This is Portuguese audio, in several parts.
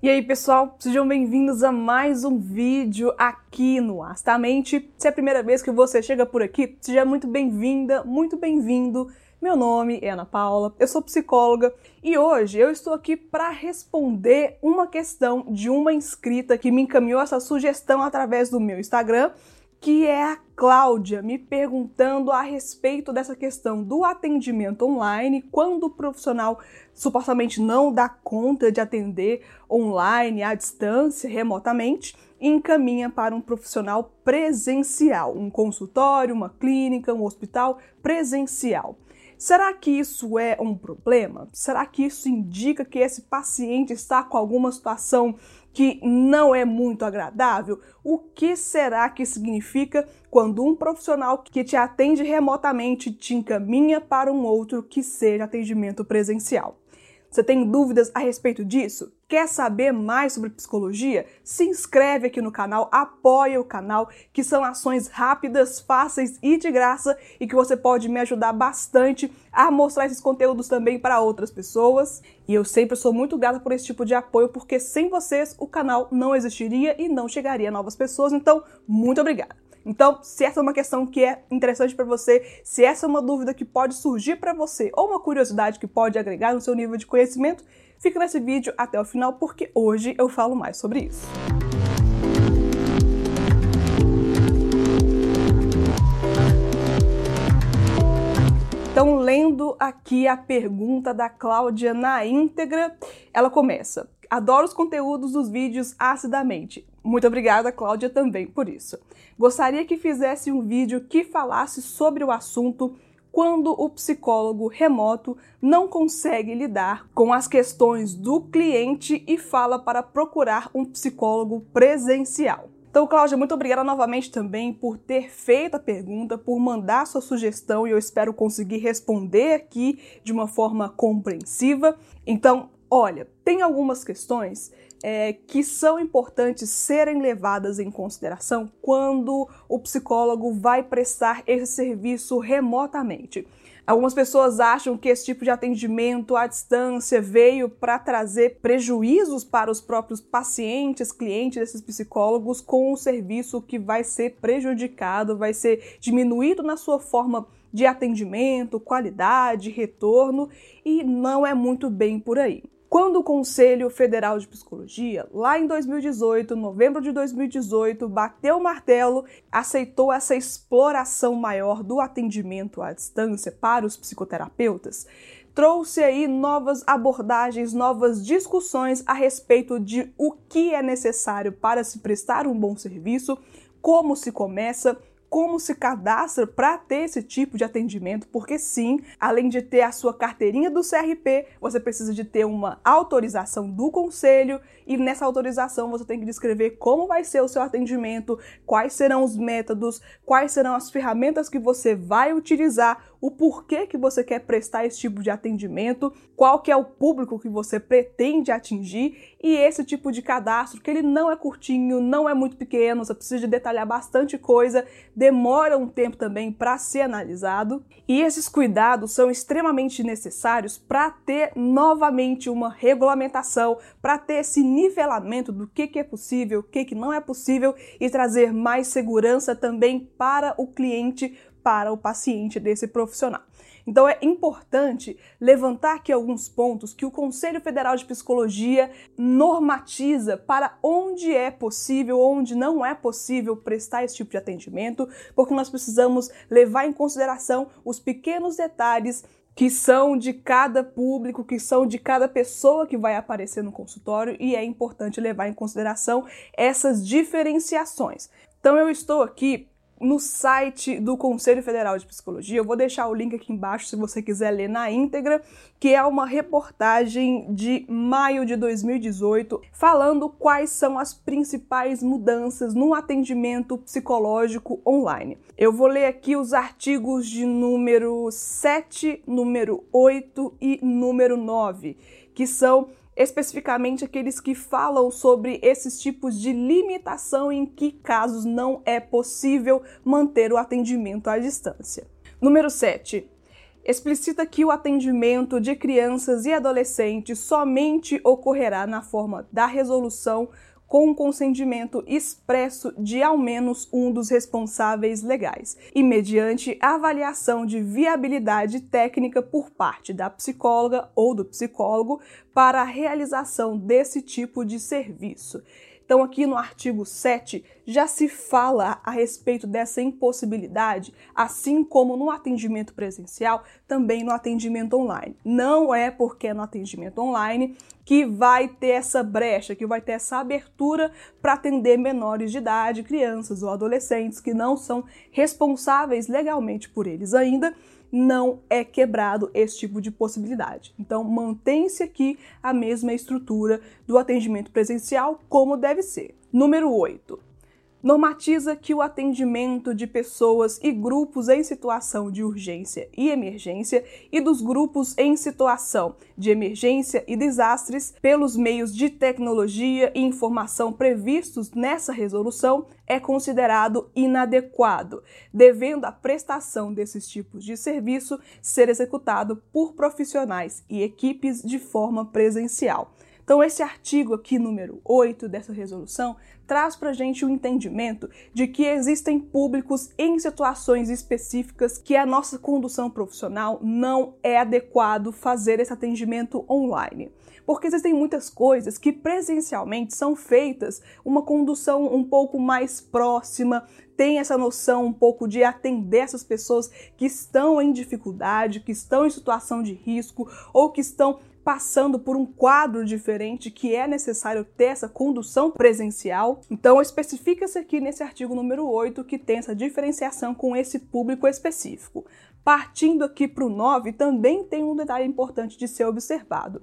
E aí, pessoal, sejam bem-vindos a mais um vídeo aqui no Astamente. Se é a primeira vez que você chega por aqui, seja muito bem-vinda, muito bem-vindo. Meu nome é Ana Paula, eu sou psicóloga e hoje eu estou aqui para responder uma questão de uma inscrita que me encaminhou essa sugestão através do meu Instagram que é a Cláudia me perguntando a respeito dessa questão do atendimento online, quando o profissional supostamente não dá conta de atender online, à distância, remotamente, e encaminha para um profissional presencial, um consultório, uma clínica, um hospital presencial. Será que isso é um problema? Será que isso indica que esse paciente está com alguma situação que não é muito agradável? O que será que significa quando um profissional que te atende remotamente te encaminha para um outro que seja atendimento presencial? Você tem dúvidas a respeito disso? Quer saber mais sobre psicologia? Se inscreve aqui no canal, apoia o canal, que são ações rápidas, fáceis e de graça e que você pode me ajudar bastante a mostrar esses conteúdos também para outras pessoas. E eu sempre sou muito grata por esse tipo de apoio, porque sem vocês o canal não existiria e não chegaria a novas pessoas. Então, muito obrigada. Então, se essa é uma questão que é interessante para você, se essa é uma dúvida que pode surgir para você ou uma curiosidade que pode agregar no seu nível de conhecimento, fica nesse vídeo até o final porque hoje eu falo mais sobre isso. Então, lendo aqui a pergunta da Cláudia na íntegra, ela começa: Adoro os conteúdos dos vídeos acidamente. Muito obrigada, Cláudia, também por isso. Gostaria que fizesse um vídeo que falasse sobre o assunto quando o psicólogo remoto não consegue lidar com as questões do cliente e fala para procurar um psicólogo presencial. Então, Cláudia, muito obrigada novamente também por ter feito a pergunta, por mandar sua sugestão e eu espero conseguir responder aqui de uma forma compreensiva. Então, olha, tem algumas questões é, que são importantes serem levadas em consideração quando o psicólogo vai prestar esse serviço remotamente. Algumas pessoas acham que esse tipo de atendimento à distância veio para trazer prejuízos para os próprios pacientes, clientes desses psicólogos, com um serviço que vai ser prejudicado, vai ser diminuído na sua forma de atendimento, qualidade, retorno, e não é muito bem por aí. Quando o Conselho Federal de Psicologia, lá em 2018, novembro de 2018, bateu o martelo, aceitou essa exploração maior do atendimento à distância para os psicoterapeutas, trouxe aí novas abordagens, novas discussões a respeito de o que é necessário para se prestar um bom serviço, como se começa, como se cadastra para ter esse tipo de atendimento, porque sim, além de ter a sua carteirinha do CRP, você precisa de ter uma autorização do conselho e nessa autorização você tem que descrever como vai ser o seu atendimento, quais serão os métodos, quais serão as ferramentas que você vai utilizar, o porquê que você quer prestar esse tipo de atendimento, qual que é o público que você pretende atingir. E esse tipo de cadastro que ele não é curtinho, não é muito pequeno, você precisa de detalhar bastante coisa, demora um tempo também para ser analisado. E esses cuidados são extremamente necessários para ter novamente uma regulamentação, para ter esse nivelamento do que, que é possível, o que, que não é possível e trazer mais segurança também para o cliente, para o paciente desse profissional. Então é importante levantar aqui alguns pontos que o Conselho Federal de Psicologia normatiza para onde é possível, onde não é possível prestar esse tipo de atendimento, porque nós precisamos levar em consideração os pequenos detalhes que são de cada público, que são de cada pessoa que vai aparecer no consultório e é importante levar em consideração essas diferenciações. Então eu estou aqui no site do Conselho Federal de Psicologia. Eu vou deixar o link aqui embaixo se você quiser ler na íntegra, que é uma reportagem de maio de 2018 falando quais são as principais mudanças no atendimento psicológico online. Eu vou ler aqui os artigos de número 7, número 8 e número 9, que são especificamente aqueles que falam sobre esses tipos de limitação em que casos não é possível manter o atendimento à distância. Número 7. explicita que o atendimento de crianças e adolescentes somente ocorrerá na forma da resolução com o consentimento expresso de ao menos um dos responsáveis legais e mediante avaliação de viabilidade técnica por parte da psicóloga ou do psicólogo para a realização desse tipo de serviço. Então, aqui no artigo 7 já se fala a respeito dessa impossibilidade, assim como no atendimento presencial, também no atendimento online. Não é porque é no atendimento online que vai ter essa brecha, que vai ter essa abertura para atender menores de idade, crianças ou adolescentes que não são responsáveis legalmente por eles ainda não é quebrado esse tipo de possibilidade. Então, mantém-se aqui a mesma estrutura do atendimento presencial como deve ser. Número 8 normatiza que o atendimento de pessoas e grupos em situação de urgência e emergência e dos grupos em situação de emergência e desastres pelos meios de tecnologia e informação previstos nessa resolução é considerado inadequado, devendo a prestação desses tipos de serviço ser executado por profissionais e equipes de forma presencial. Então, esse artigo aqui, número 8 dessa resolução, traz para gente o entendimento de que existem públicos em situações específicas que a nossa condução profissional não é adequado fazer esse atendimento online. Porque existem muitas coisas que presencialmente são feitas uma condução um pouco mais próxima, tem essa noção um pouco de atender essas pessoas que estão em dificuldade, que estão em situação de risco ou que estão passando por um quadro diferente que é necessário ter essa condução presencial. Então, especifica-se aqui nesse artigo número 8 que tem essa diferenciação com esse público específico. Partindo aqui para o 9, também tem um detalhe importante de ser observado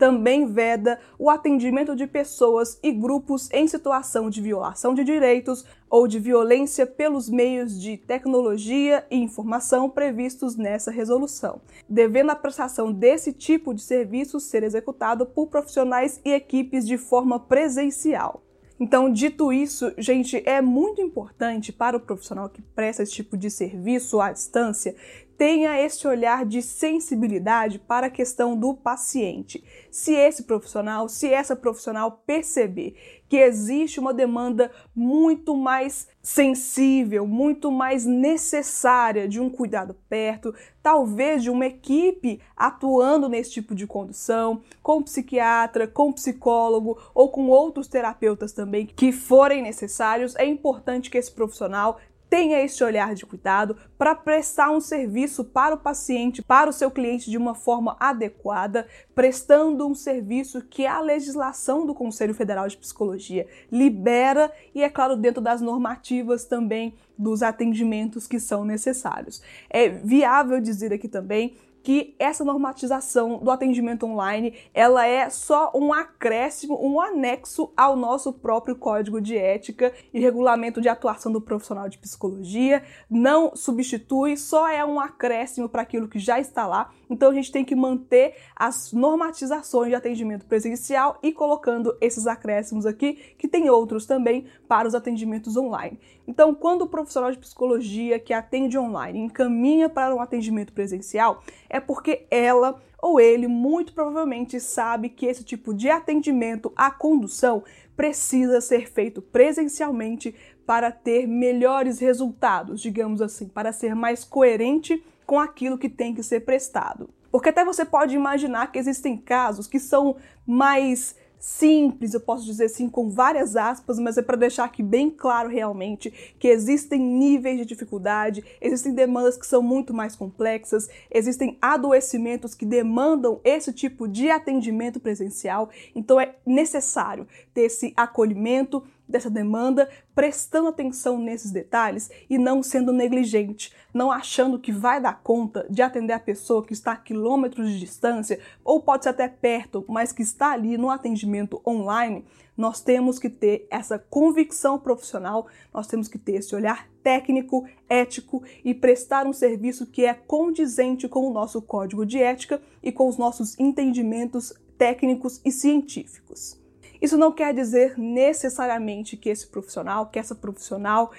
também veda o atendimento de pessoas e grupos em situação de violação de direitos ou de violência pelos meios de tecnologia e informação previstos nessa resolução, devendo a prestação desse tipo de serviço ser executado por profissionais e equipes de forma presencial. Então, dito isso, gente, é muito importante para o profissional que presta esse tipo de serviço à distância tenha esse olhar de sensibilidade para a questão do paciente. Se esse profissional, se essa profissional perceber que existe uma demanda muito mais sensível, muito mais necessária de um cuidado perto, talvez de uma equipe atuando nesse tipo de condução, com psiquiatra, com psicólogo ou com outros terapeutas também que forem necessários, é importante que esse profissional tenha esse olhar de cuidado para prestar um serviço para o paciente, para o seu cliente de uma forma adequada, prestando um serviço que a legislação do Conselho Federal de Psicologia libera e, é claro, dentro das normativas também dos atendimentos que são necessários. É viável dizer aqui também que essa normatização do atendimento online ela é só um acréscimo, um anexo ao nosso próprio código de ética e regulamento de atuação do profissional de psicologia, não substitui, só é um acréscimo para aquilo que já está lá. Então a gente tem que manter as normatizações de atendimento presencial e colocando esses acréscimos aqui, que tem outros também para os atendimentos online. Então, quando o profissional de psicologia que atende online encaminha para um atendimento presencial, é porque ela ou ele muito provavelmente sabe que esse tipo de atendimento à condução precisa ser feito presencialmente para ter melhores resultados, digamos assim, para ser mais coerente com aquilo que tem que ser prestado. Porque até você pode imaginar que existem casos que são mais simples, eu posso dizer assim, com várias aspas, mas é para deixar aqui bem claro realmente que existem níveis de dificuldade, existem demandas que são muito mais complexas, existem adoecimentos que demandam esse tipo de atendimento presencial, então é necessário ter esse acolhimento, dessa demanda, prestando atenção nesses detalhes e não sendo negligente, não achando que vai dar conta de atender a pessoa que está a quilômetros de distância ou pode ser até perto, mas que está ali no atendimento online. Nós temos que ter essa convicção profissional, nós temos que ter esse olhar técnico, ético e prestar um serviço que é condizente com o nosso código de ética e com os nossos entendimentos técnicos e científicos. Isso não quer dizer necessariamente que esse profissional, que essa profissional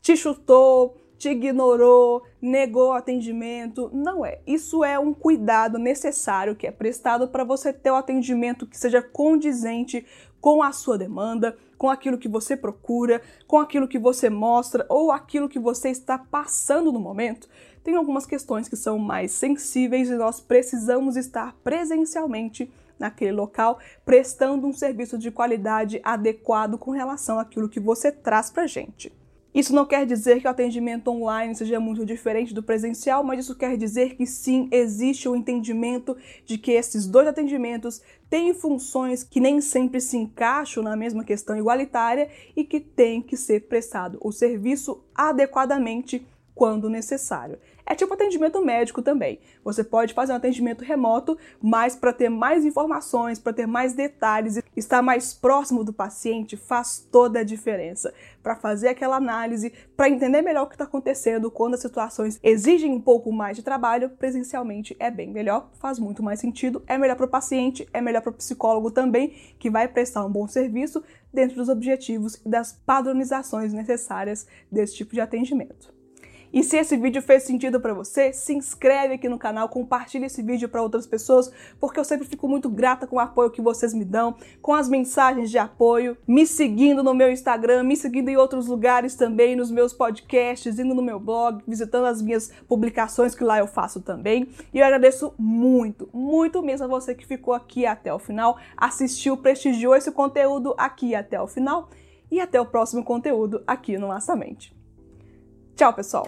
te chutou, te ignorou, negou atendimento. Não é. Isso é um cuidado necessário que é prestado para você ter o um atendimento que seja condizente com a sua demanda, com aquilo que você procura, com aquilo que você mostra ou aquilo que você está passando no momento. Tem algumas questões que são mais sensíveis e nós precisamos estar presencialmente naquele local, prestando um serviço de qualidade adequado com relação àquilo que você traz para gente. Isso não quer dizer que o atendimento online seja muito diferente do presencial, mas isso quer dizer que sim, existe o entendimento de que esses dois atendimentos têm funções que nem sempre se encaixam na mesma questão igualitária e que tem que ser prestado o serviço adequadamente quando necessário. É tipo atendimento médico também. Você pode fazer um atendimento remoto, mas para ter mais informações, para ter mais detalhes, estar mais próximo do paciente faz toda a diferença. Para fazer aquela análise, para entender melhor o que está acontecendo quando as situações exigem um pouco mais de trabalho, presencialmente é bem melhor, faz muito mais sentido, é melhor para o paciente, é melhor para o psicólogo também, que vai prestar um bom serviço dentro dos objetivos e das padronizações necessárias desse tipo de atendimento. E se esse vídeo fez sentido para você, se inscreve aqui no canal, compartilhe esse vídeo para outras pessoas, porque eu sempre fico muito grata com o apoio que vocês me dão, com as mensagens de apoio, me seguindo no meu Instagram, me seguindo em outros lugares também, nos meus podcasts, indo no meu blog, visitando as minhas publicações que lá eu faço também. E eu agradeço muito, muito mesmo a você que ficou aqui até o final, assistiu, prestigiou esse conteúdo aqui até o final. E até o próximo conteúdo aqui no Laçamente. Tchau, pessoal!